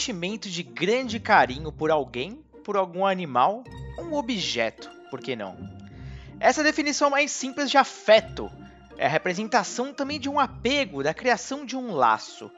sentimento de grande carinho por alguém, por algum animal, um objeto, por que não? Essa definição mais simples de afeto. É a representação também de um apego, da criação de um laço.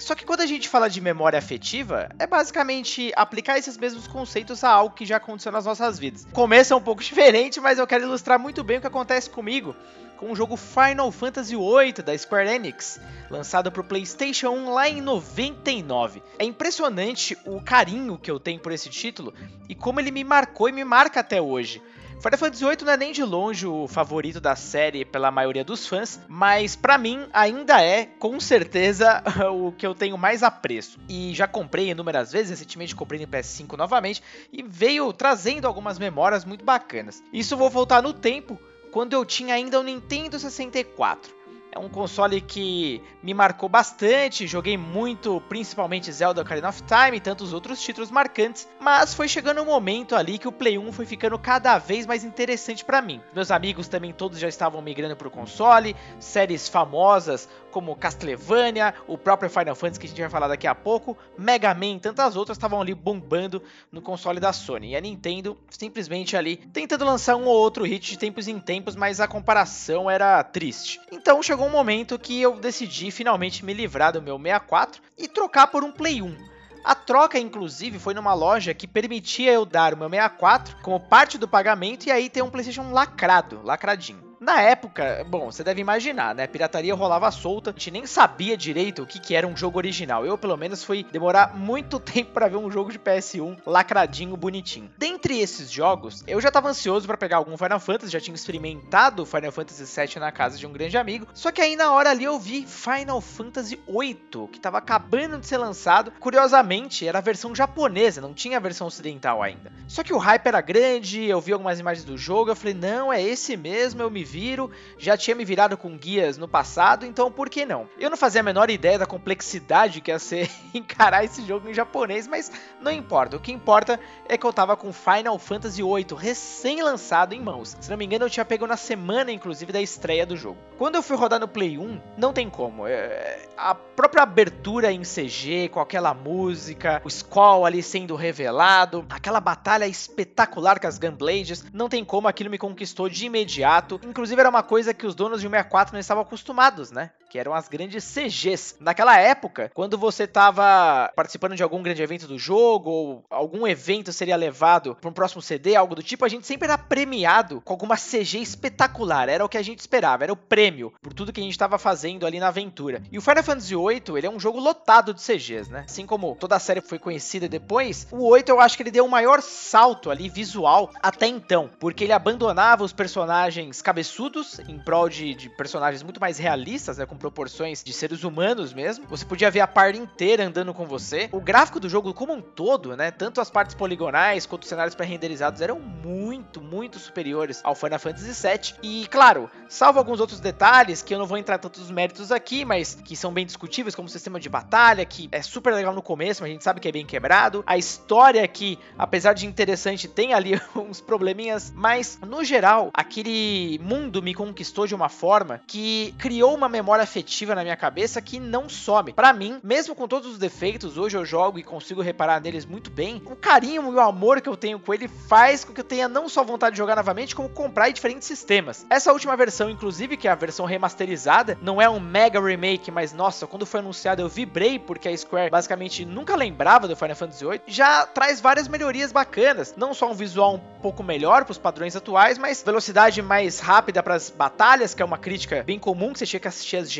Só que quando a gente fala de memória afetiva, é basicamente aplicar esses mesmos conceitos a algo que já aconteceu nas nossas vidas. Começa um pouco diferente, mas eu quero ilustrar muito bem o que acontece comigo com o jogo Final Fantasy VIII da Square Enix, lançado para o PlayStation 1 lá em 99. É impressionante o carinho que eu tenho por esse título e como ele me marcou e me marca até hoje. Final Fantasy VIII não é nem de longe o favorito da série pela maioria dos fãs, mas para mim ainda é, com certeza, o que eu tenho mais apreço. E já comprei inúmeras vezes, recentemente comprei no PS5 novamente, e veio trazendo algumas memórias muito bacanas. Isso vou voltar no tempo, quando eu tinha ainda o Nintendo 64. É um console que me marcou bastante, joguei muito, principalmente Zelda Ocarina of Time e tantos outros títulos marcantes, mas foi chegando um momento ali que o Play 1 foi ficando cada vez mais interessante para mim. Meus amigos também todos já estavam migrando para o console, séries famosas como Castlevania, o próprio Final Fantasy que a gente vai falar daqui a pouco, Mega Man e tantas outras estavam ali bombando no console da Sony. E a Nintendo simplesmente ali tentando lançar um ou outro hit de tempos em tempos, mas a comparação era triste. Então chegou chegou um momento que eu decidi finalmente me livrar do meu 64 e trocar por um Play 1. A troca, inclusive, foi numa loja que permitia eu dar o meu 64 como parte do pagamento e aí ter um PlayStation lacrado, lacradinho. Na época, bom, você deve imaginar, né? Pirataria rolava solta, a gente nem sabia direito o que, que era um jogo original. Eu, pelo menos, fui demorar muito tempo para ver um jogo de PS1 lacradinho, bonitinho. Dentre esses jogos, eu já tava ansioso para pegar algum Final Fantasy, já tinha experimentado Final Fantasy VII na casa de um grande amigo. Só que aí na hora ali eu vi Final Fantasy VIII, que tava acabando de ser lançado. Curiosamente, era a versão japonesa, não tinha a versão ocidental ainda. Só que o hype era grande, eu vi algumas imagens do jogo, eu falei, não, é esse mesmo, eu me viro, já tinha me virado com guias no passado, então por que não? Eu não fazia a menor ideia da complexidade que ia ser encarar esse jogo em japonês, mas não importa. O que importa é que eu tava com Final Fantasy VIII recém-lançado em mãos. Se não me engano, eu tinha pego na semana, inclusive, da estreia do jogo. Quando eu fui rodar no Play 1, não tem como. É... A própria abertura em CG, com aquela música, o Skull ali sendo revelado, aquela batalha espetacular com as Gunblades, não tem como, aquilo me conquistou de imediato. Inclusive era uma coisa que os donos de um 64 não estavam acostumados, né? Que eram as grandes CGs. Naquela época, quando você estava participando de algum grande evento do jogo, ou algum evento seria levado para um próximo CD, algo do tipo, a gente sempre era premiado com alguma CG espetacular. Era o que a gente esperava, era o prêmio por tudo que a gente estava fazendo ali na aventura. E o Final Fantasy VIII, ele é um jogo lotado de CGs, né? Assim como toda a série foi conhecida depois, o 8 eu acho que ele deu o maior salto ali visual até então, porque ele abandonava os personagens cabeçudos em prol de, de, personagens muito mais realistas, né, com proporções de seres humanos mesmo. Você podia ver a parte inteira andando com você. O gráfico do jogo como um todo, né, tanto as partes poligonais quanto os cenários pré-renderizados eram muito, muito superiores ao Final Fantasy VII. E claro, salvo alguns outros detalhes que eu não vou entrar tantos méritos aqui, mas que são bem discutíveis, como o sistema de batalha, que é super legal no começo, mas a gente sabe que é bem quebrado. A história que, apesar de interessante, tem ali uns probleminhas, mas no geral, aquele mundo me conquistou de uma forma que criou uma memória afetiva na minha cabeça que não some. Para mim, mesmo com todos os defeitos, hoje eu jogo e consigo reparar neles muito bem. O carinho e o amor que eu tenho com ele faz com que eu tenha não só vontade de jogar novamente, como comprar em diferentes sistemas. Essa última versão, inclusive, que é a versão remasterizada, não é um mega remake, mas nossa, quando foi anunciado eu vibrei porque a Square basicamente nunca lembrava do Final Fantasy VIII. Já traz várias melhorias bacanas, não só um visual um pouco melhor para os padrões atuais, mas velocidade mais rápida para as batalhas, que é uma crítica bem comum, que você tinha que assistir as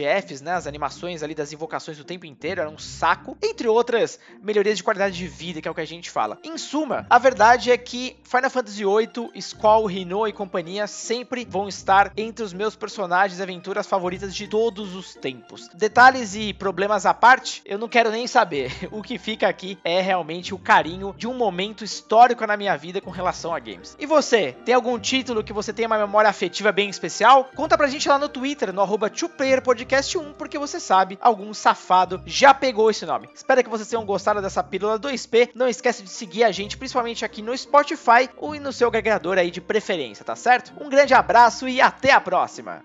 Né? As animações ali das invocações o tempo inteiro, era um saco. Entre outras melhorias de qualidade de vida, que é o que a gente fala. Em suma, a verdade é que Final Fantasy VIII, Squall, Rino e companhia sempre vão estar entre os meus personagens e aventuras favoritas de todos os tempos. Detalhes e problemas à parte, eu não quero nem saber. O que fica aqui é realmente o carinho de um momento histórico na minha vida com relação a games. E você, tem algum título que você tem uma memória afetiva bem especial, conta pra gente lá no Twitter, no arroba 1 porque você sabe, algum safado já pegou esse nome. Espero que vocês tenham gostado dessa pílula 2P. Não esquece de seguir a gente, principalmente aqui no Spotify ou no seu agregador aí de preferência, tá certo? Um grande abraço e até a próxima!